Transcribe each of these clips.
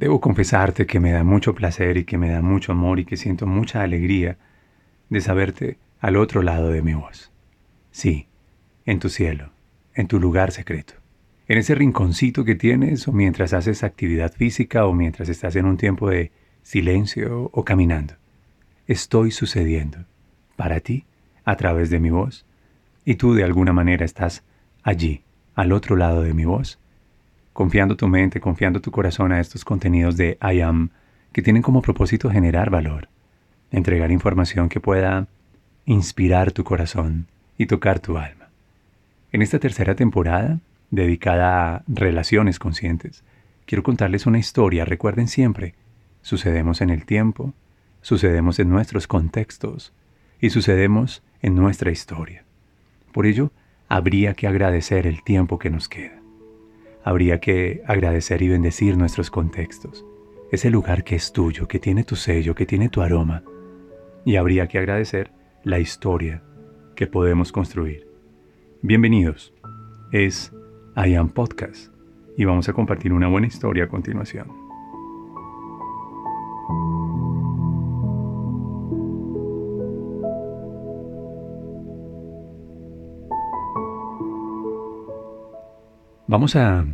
Debo confesarte que me da mucho placer y que me da mucho amor y que siento mucha alegría de saberte al otro lado de mi voz. Sí, en tu cielo, en tu lugar secreto, en ese rinconcito que tienes o mientras haces actividad física o mientras estás en un tiempo de silencio o caminando. Estoy sucediendo para ti a través de mi voz y tú de alguna manera estás allí, al otro lado de mi voz, confiando tu mente, confiando tu corazón a estos contenidos de I Am que tienen como propósito generar valor, entregar información que pueda inspirar tu corazón y tocar tu alma. En esta tercera temporada, dedicada a relaciones conscientes, quiero contarles una historia. Recuerden siempre, sucedemos en el tiempo, sucedemos en nuestros contextos y sucedemos en nuestra historia. Por ello, habría que agradecer el tiempo que nos queda habría que agradecer y bendecir nuestros contextos, ese lugar que es tuyo, que tiene tu sello, que tiene tu aroma, y habría que agradecer la historia que podemos construir. Bienvenidos, es I Am Podcast y vamos a compartir una buena historia a continuación. Vamos a,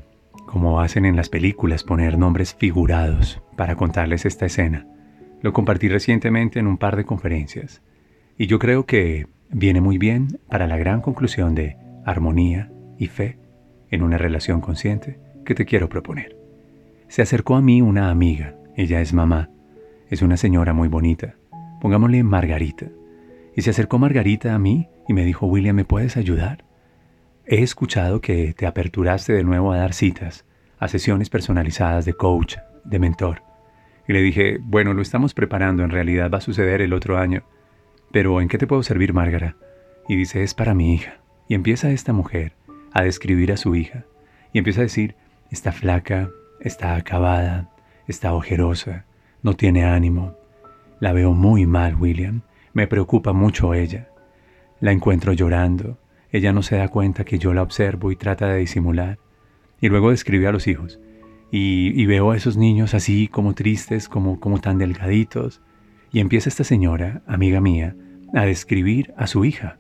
como hacen en las películas, poner nombres figurados para contarles esta escena. Lo compartí recientemente en un par de conferencias y yo creo que viene muy bien para la gran conclusión de armonía y fe en una relación consciente que te quiero proponer. Se acercó a mí una amiga, ella es mamá, es una señora muy bonita, pongámosle Margarita. Y se acercó Margarita a mí y me dijo, William, ¿me puedes ayudar? He escuchado que te aperturaste de nuevo a dar citas, a sesiones personalizadas de coach, de mentor. Y le dije, bueno, lo estamos preparando, en realidad va a suceder el otro año. Pero ¿en qué te puedo servir, Márgara? Y dice, es para mi hija. Y empieza esta mujer a describir a su hija. Y empieza a decir, está flaca, está acabada, está ojerosa, no tiene ánimo. La veo muy mal, William. Me preocupa mucho ella. La encuentro llorando, ella no se da cuenta que yo la observo y trata de disimular. Y luego describe a los hijos. Y, veo a esos niños así como tristes, como, como tan delgaditos. Y empieza esta señora, amiga mía, a describir a su hija.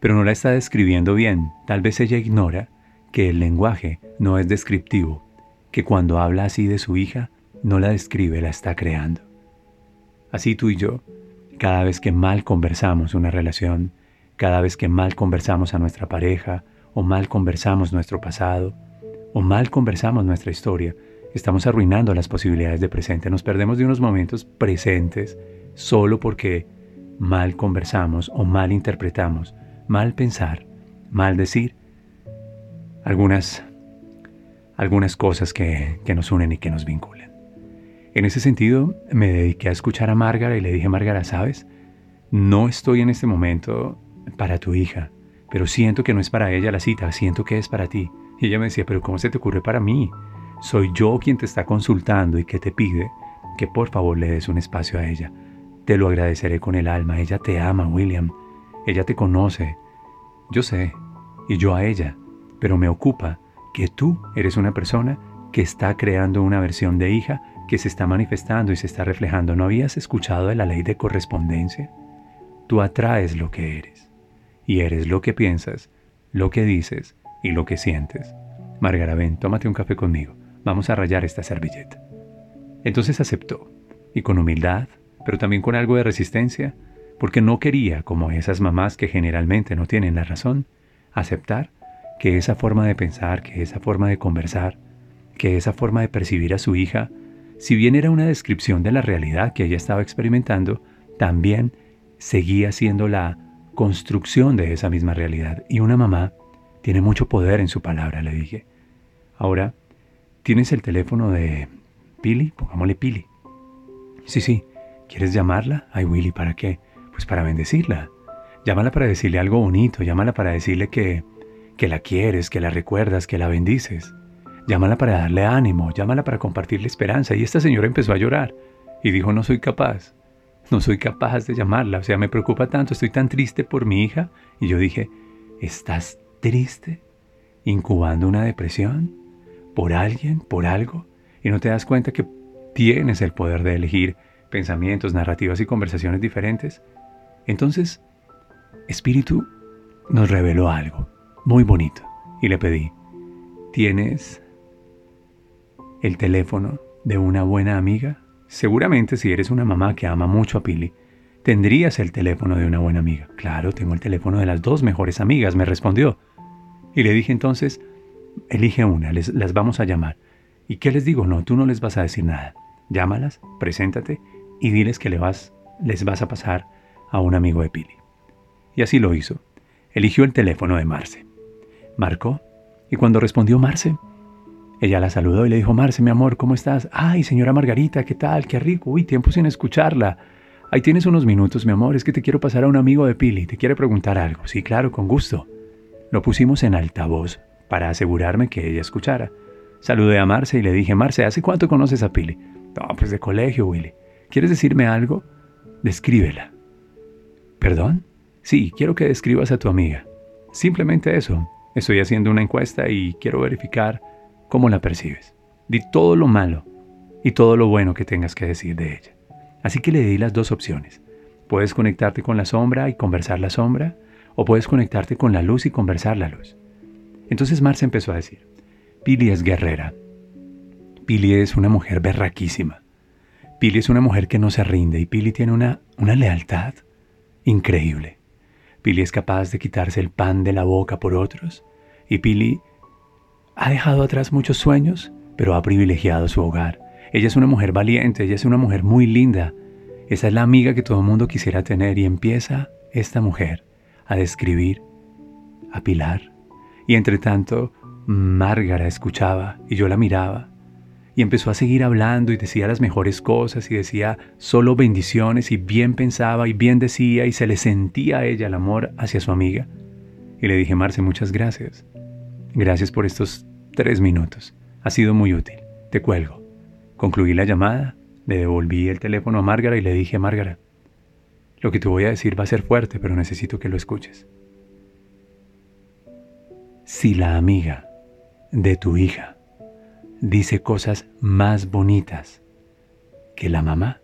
Pero no la está describiendo bien. Tal vez ella ignora que el lenguaje no es descriptivo, que cuando habla así de su hija, no la describe, la está creando. Así tú y yo, cada vez que mal conversamos una relación, cada vez que mal conversamos a nuestra pareja, o mal conversamos nuestro pasado, o mal conversamos nuestra historia, estamos arruinando las posibilidades de presente. Nos perdemos de unos momentos presentes solo porque mal conversamos o mal interpretamos, mal pensar, mal decir algunas, algunas cosas que, que nos unen y que nos vinculan. En ese sentido, me dediqué a escuchar a Márgara y le dije, Márgara, ¿sabes? No estoy en este momento para tu hija, pero siento que no es para ella la cita, siento que es para ti. Y ella me decía, pero ¿cómo se te ocurre para mí? Soy yo quien te está consultando y que te pide que por favor le des un espacio a ella. Te lo agradeceré con el alma. Ella te ama, William. Ella te conoce. Yo sé, y yo a ella. Pero me ocupa que tú eres una persona que está creando una versión de hija que se está manifestando y se está reflejando. ¿No habías escuchado de la ley de correspondencia? Tú atraes lo que eres y eres lo que piensas, lo que dices y lo que sientes. Margarita, tómate un café conmigo. Vamos a rayar esta servilleta. Entonces aceptó, y con humildad, pero también con algo de resistencia, porque no quería, como esas mamás que generalmente no tienen la razón, aceptar que esa forma de pensar, que esa forma de conversar, que esa forma de percibir a su hija, si bien era una descripción de la realidad que ella estaba experimentando, también seguía siendo la construcción de esa misma realidad. Y una mamá tiene mucho poder en su palabra, le dije. Ahora, ¿tienes el teléfono de Pili? Pongámosle Pili. Sí, sí. ¿Quieres llamarla? Ay, Willy, ¿para qué? Pues para bendecirla. Llámala para decirle algo bonito, llámala para decirle que, que la quieres, que la recuerdas, que la bendices. Llámala para darle ánimo, llámala para compartirle esperanza. Y esta señora empezó a llorar y dijo, no soy capaz, no soy capaz de llamarla. O sea, me preocupa tanto, estoy tan triste por mi hija. Y yo dije, ¿estás triste? ¿Incubando una depresión? ¿Por alguien? ¿Por algo? Y no te das cuenta que tienes el poder de elegir pensamientos, narrativas y conversaciones diferentes. Entonces, Espíritu nos reveló algo muy bonito y le pedí, ¿tienes el teléfono de una buena amiga? Seguramente si eres una mamá que ama mucho a Pili, tendrías el teléfono de una buena amiga. Claro, tengo el teléfono de las dos mejores amigas, me respondió. Y le dije entonces, elige una, les, las vamos a llamar. ¿Y qué les digo? No, tú no les vas a decir nada. Llámalas, preséntate y diles que le vas, les vas a pasar a un amigo de Pili. Y así lo hizo. Eligió el teléfono de Marce. Marcó y cuando respondió Marce, ella la saludó y le dijo, Marce, mi amor, ¿cómo estás? Ay, señora Margarita, ¿qué tal? Qué rico. Uy, tiempo sin escucharla. Ahí tienes unos minutos, mi amor. Es que te quiero pasar a un amigo de Pili. Te quiere preguntar algo. Sí, claro, con gusto. Lo pusimos en altavoz para asegurarme que ella escuchara. Saludé a Marce y le dije, Marce, ¿hace cuánto conoces a Pili? No, pues de colegio, Willy. ¿Quieres decirme algo? Descríbela. ¿Perdón? Sí, quiero que describas a tu amiga. Simplemente eso. Estoy haciendo una encuesta y quiero verificar cómo la percibes. Di todo lo malo y todo lo bueno que tengas que decir de ella. Así que le di las dos opciones. Puedes conectarte con la sombra y conversar la sombra, o puedes conectarte con la luz y conversar la luz. Entonces Marce empezó a decir, Pili es guerrera. Pili es una mujer berraquísima. Pili es una mujer que no se rinde y Pili tiene una, una lealtad increíble. Pili es capaz de quitarse el pan de la boca por otros y Pili ha dejado atrás muchos sueños, pero ha privilegiado su hogar. Ella es una mujer valiente, ella es una mujer muy linda. Esa es la amiga que todo el mundo quisiera tener y empieza esta mujer a describir a Pilar. Y entre tanto, Márgara escuchaba y yo la miraba. Y empezó a seguir hablando y decía las mejores cosas y decía solo bendiciones y bien pensaba y bien decía y se le sentía a ella el amor hacia su amiga. Y le dije, Marce, muchas gracias. Gracias por estos tres minutos. Ha sido muy útil. Te cuelgo. Concluí la llamada, le devolví el teléfono a Márgara y le dije, Márgara, lo que te voy a decir va a ser fuerte, pero necesito que lo escuches. Si la amiga de tu hija dice cosas más bonitas que la mamá,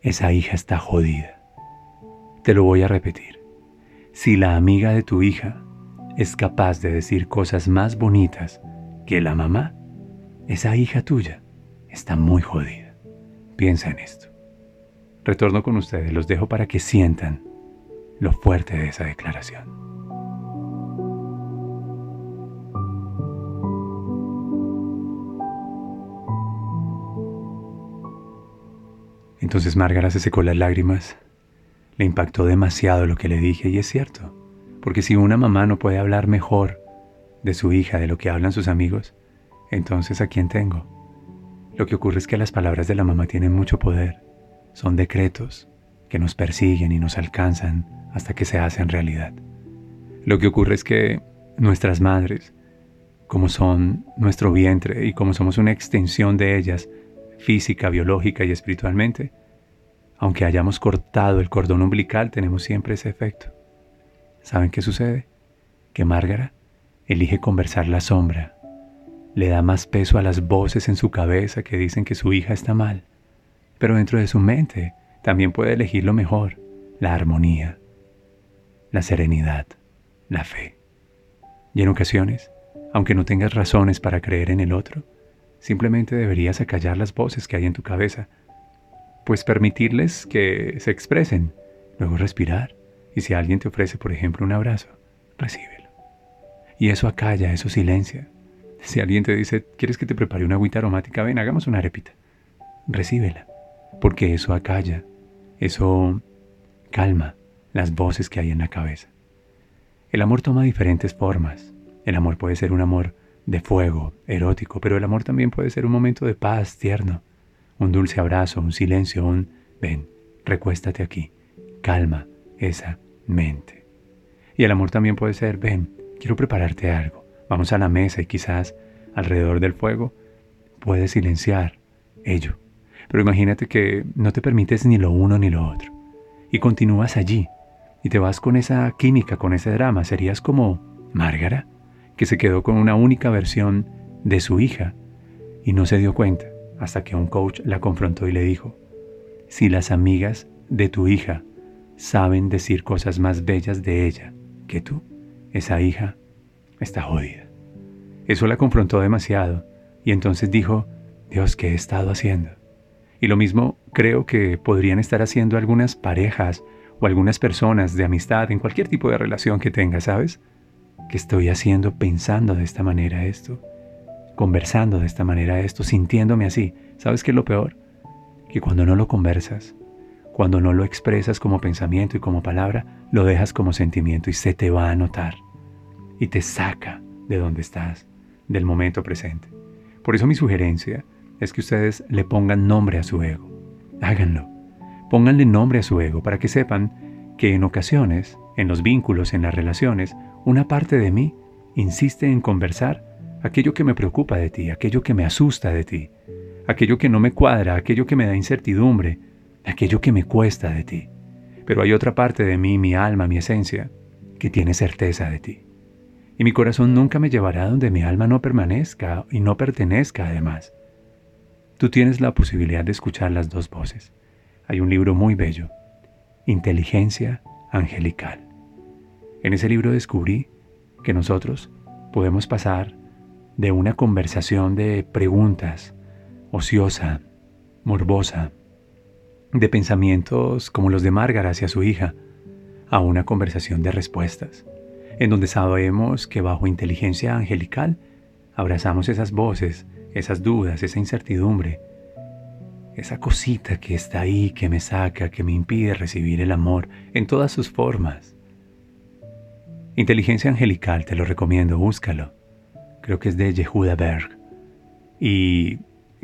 esa hija está jodida. Te lo voy a repetir. Si la amiga de tu hija es capaz de decir cosas más bonitas que la mamá, esa hija tuya está muy jodida. Piensa en esto. Retorno con ustedes, los dejo para que sientan lo fuerte de esa declaración. Entonces Márgara se secó las lágrimas. Le impactó demasiado lo que le dije y es cierto. Porque si una mamá no puede hablar mejor de su hija de lo que hablan sus amigos, entonces ¿a quién tengo? Lo que ocurre es que las palabras de la mamá tienen mucho poder. Son decretos que nos persiguen y nos alcanzan hasta que se hacen realidad. Lo que ocurre es que nuestras madres, como son nuestro vientre y como somos una extensión de ellas, física, biológica y espiritualmente, aunque hayamos cortado el cordón umbilical, tenemos siempre ese efecto. ¿Saben qué sucede? Que Márgara elige conversar la sombra, le da más peso a las voces en su cabeza que dicen que su hija está mal, pero dentro de su mente también puede elegir lo mejor, la armonía, la serenidad, la fe. Y en ocasiones, aunque no tengas razones para creer en el otro, simplemente deberías acallar las voces que hay en tu cabeza, pues permitirles que se expresen, luego respirar y si alguien te ofrece, por ejemplo, un abrazo, recíbelo. Y eso acalla, eso silencia. Si alguien te dice, ¿quieres que te prepare una agüita aromática? Ven, hagamos una arepita. Recíbela, porque eso acalla, eso calma las voces que hay en la cabeza. El amor toma diferentes formas. El amor puede ser un amor de fuego, erótico, pero el amor también puede ser un momento de paz tierno, un dulce abrazo, un silencio, un ven, recuéstate aquí, calma esa Y el amor también puede ser ven, quiero prepararte algo, vamos a la mesa y quizás alrededor del fuego puedes silenciar ello. Pero imagínate que no te permites ni lo uno ni lo otro y continúas allí y te vas con esa química, con ese drama. Serías como Márgara, que se quedó con una única versión de su hija y no se dio cuenta hasta que un coach la confrontó y le dijo, si las amigas de tu hija saben decir cosas más bellas de ella que tú, esa hija está jodida. Eso la confrontó demasiado y entonces dijo, Dios, ¿qué he estado haciendo? Y lo mismo creo que podrían estar haciendo algunas parejas o algunas personas de amistad en cualquier tipo de relación que tengas, ¿sabes? ¿Qué estoy haciendo pensando de esta manera esto? Conversando de esta manera esto, sintiéndome así. ¿Sabes qué es lo peor? Que cuando no lo conversas, cuando no lo expresas como pensamiento y como palabra, lo dejas como sentimiento y se te va a notar. Y te saca de donde estás, del momento presente. Por eso mi sugerencia es que ustedes le pongan nombre a su ego. Háganlo. Pónganle nombre a su ego para que sepan que en ocasiones, en los vínculos, en las relaciones, una parte de mí insiste en conversar aquello que me preocupa de ti, aquello que me asusta de ti, aquello que no me cuadra, aquello que me da incertidumbre, aquello que me cuesta de ti. Pero hay otra parte de mí, mi alma, mi esencia, que tiene certeza de ti. Y mi corazón nunca me llevará donde mi alma no permanezca y no pertenezca además. Tú tienes la posibilidad de escuchar las dos voces. Hay un libro muy bello, Inteligencia Angelical. En ese libro descubrí que nosotros podemos pasar de una conversación de preguntas ociosa, morbosa, de pensamientos como los de Márgara hacia su hija, a una conversación de respuestas, en donde sabemos que bajo inteligencia angelical abrazamos esas voces esas dudas, esa incertidumbre, esa cosita que está ahí, que me saca, que me impide recibir el amor en todas sus formas. Inteligencia Angelical, te lo recomiendo, búscalo. Creo que es de Yehuda Berg. Y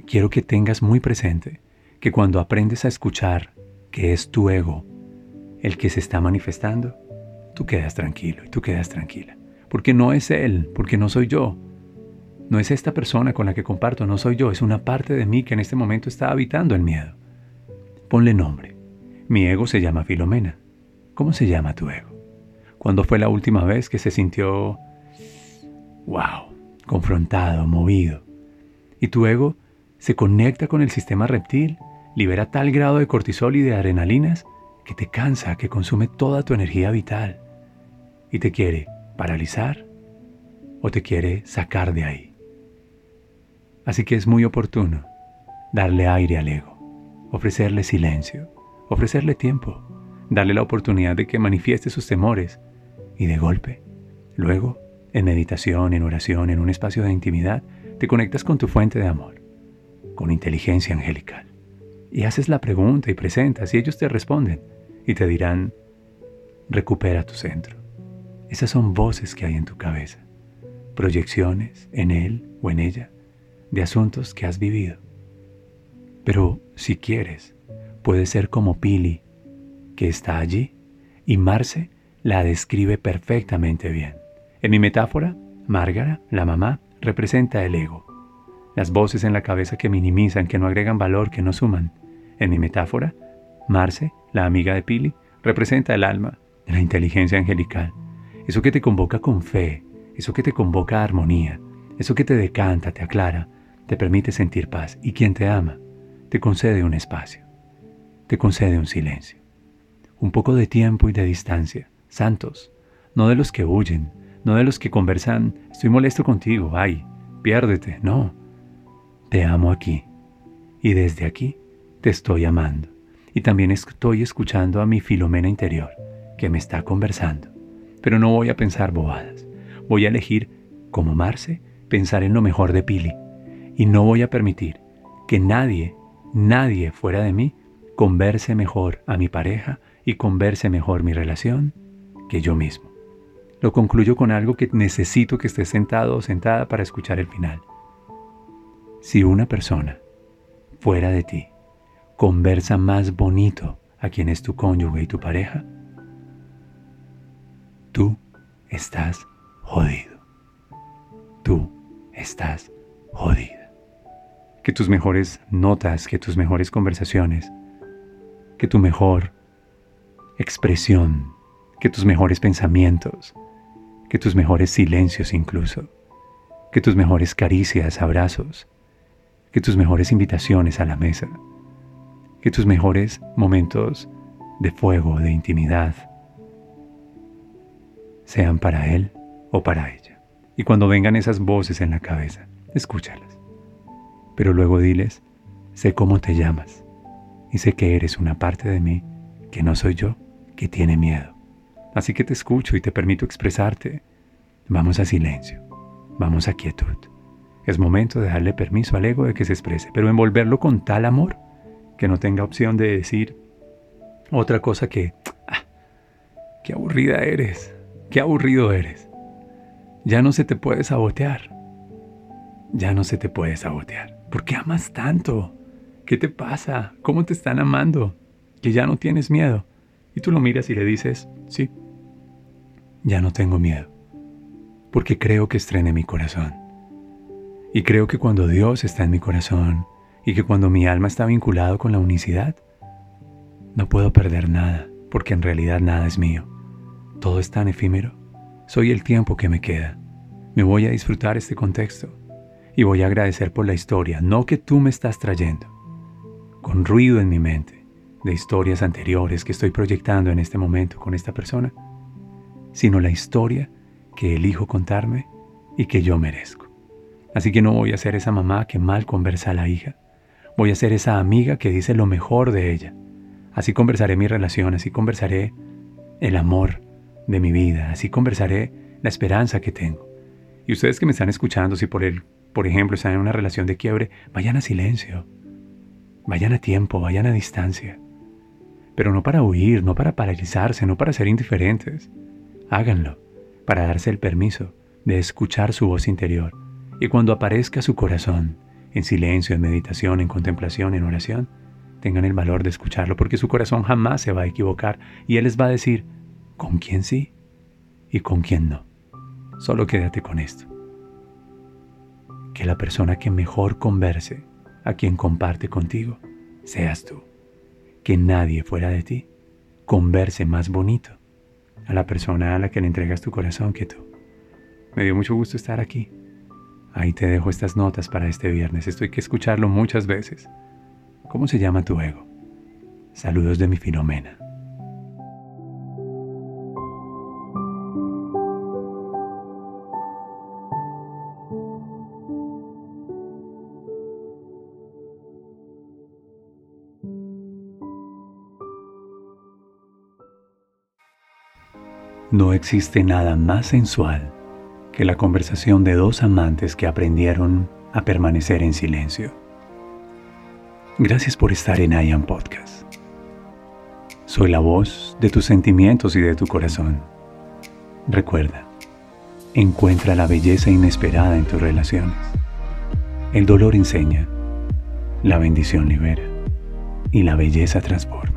quiero que tengas muy presente que cuando aprendes a escuchar que es tu ego el que se está manifestando, tú quedas tranquilo y tú quedas tranquila. Porque no es él, porque no soy yo, no es esta persona con la que comparto, no soy yo, es una parte de mí que en este momento está habitando el miedo. Ponle nombre. Mi ego se llama Filomena. ¿Cómo se llama tu ego? ¿Cuándo fue la última vez que se sintió, wow, confrontado, movido? Y tu ego se conecta con el sistema reptil, libera tal grado de cortisol y de adrenalinas que te cansa, que consume toda tu energía vital y te quiere paralizar o te quiere sacar de ahí. Así que es muy oportuno darle aire al ego, ofrecerle silencio, ofrecerle tiempo, darle la oportunidad de que manifieste sus temores y de golpe, luego, en meditación, en oración, en un espacio de intimidad, te conectas con tu fuente de amor, con inteligencia angelical. Y haces la pregunta y presentas y ellos te responden y te dirán, recupera tu centro. Esas son voces que hay en tu cabeza, proyecciones en él o en ella de asuntos que has vivido. Pero si quieres, puede ser como Pili, que está allí, y Marce la describe perfectamente bien. En mi metáfora, Márgara, la mamá, representa el ego, las voces en la cabeza que minimizan, que no agregan valor, que no suman. En mi metáfora, Marce, la amiga de Pili, representa el alma, la inteligencia angelical, eso que te convoca con fe, eso que te convoca a armonía, eso que te decanta, te aclara, te permite sentir paz. Y quien te ama te concede un espacio, te concede un silencio, un poco de tiempo y de distancia, santos, no de los que huyen, no de los que conversan, estoy molesto contigo, ay, piérdete, no, te amo aquí y desde aquí te estoy amando y también estoy escuchando a mi Filomena interior que me está conversando, pero no voy a pensar bobadas, voy a elegir, como Marce, pensar en lo mejor de Pili y no voy a permitir que nadie, nadie fuera de mí, converse mejor a mi pareja y converse mejor mi relación que yo mismo. Lo concluyo con algo que necesito que estés sentado o sentada para escuchar el final. Si una persona fuera de ti conversa más bonito a quien es tu cónyuge y tu pareja, tú estás jodido. Tú estás jodida. Que tus mejores notas, que tus mejores conversaciones, que tu mejor expresión, que tus mejores pensamientos, que tus mejores silencios incluso, que tus mejores caricias, abrazos, que tus mejores invitaciones a la mesa, que tus mejores momentos de fuego, de intimidad, sean para él o para ella. Y cuando vengan esas voces en la cabeza, escúchalas. Pero luego diles, sé cómo te llamas y sé que eres una parte de mí que no soy yo, que tiene miedo. Así que te escucho y te permito expresarte. Vamos a silencio, vamos a quietud. Es momento de darle permiso al ego de que se exprese, pero envolverlo con tal amor que no tenga opción de decir otra cosa que, ah, qué aburrida eres, qué aburrido eres. Ya no se te puede sabotear. Ya no se te puede sabotear. ¿Por qué amas tanto? ¿Qué te pasa? ¿Cómo te están amando? Que ya no tienes miedo. Y tú lo miras y le dices, sí, ya no tengo miedo. Porque creo que estrene mi corazón. Y creo que cuando Dios está en mi corazón y que cuando mi alma está vinculado con la unicidad, no puedo perder nada, porque en realidad nada es mío. Todo es tan efímero soy el tiempo que me queda. Me voy a disfrutar este contexto y voy a agradecer por la historia, no que tú me estás trayendo, con ruido en mi mente de historias anteriores que estoy proyectando en este momento con esta persona, sino la historia que elijo contarme y que yo merezco. Así que no voy a ser esa mamá que mal conversa a la hija, voy a ser esa amiga que dice lo mejor de ella. Así conversaré mi relación, así conversaré el amor, de mi vida. Así conversaré la esperanza que tengo. Y ustedes que me están escuchando, si por, el, por ejemplo están en una relación de quiebre, vayan a silencio. Vayan a tiempo, vayan a distancia. Pero no para huir, no para paralizarse, no para ser indiferentes. Háganlo para darse el permiso de escuchar su voz interior. Y cuando aparezca su corazón, en silencio, en meditación, en contemplación, en oración, tengan el valor de escucharlo, porque su corazón jamás se va a equivocar y Él les va a decir, con quién sí y con quién no. Solo quédate con esto. Que la persona que mejor converse, a quien comparte contigo, seas tú. Que nadie fuera de ti converse más bonito a la persona a la que le entregas tu corazón que tú. Me dio mucho gusto estar aquí. Ahí te dejo estas notas para este viernes. Esto hay que escucharlo muchas veces. ¿Cómo se llama tu ego? Saludos de mi Filomena. No existe nada más sensual que la conversación de dos amantes que aprendieron a permanecer en silencio. Gracias por estar en I Podcast. Soy la voz de tus sentimientos y de tu corazón. Recuerda, encuentra la belleza inesperada en tus relaciones. El dolor enseña, la bendición libera y la belleza transporta.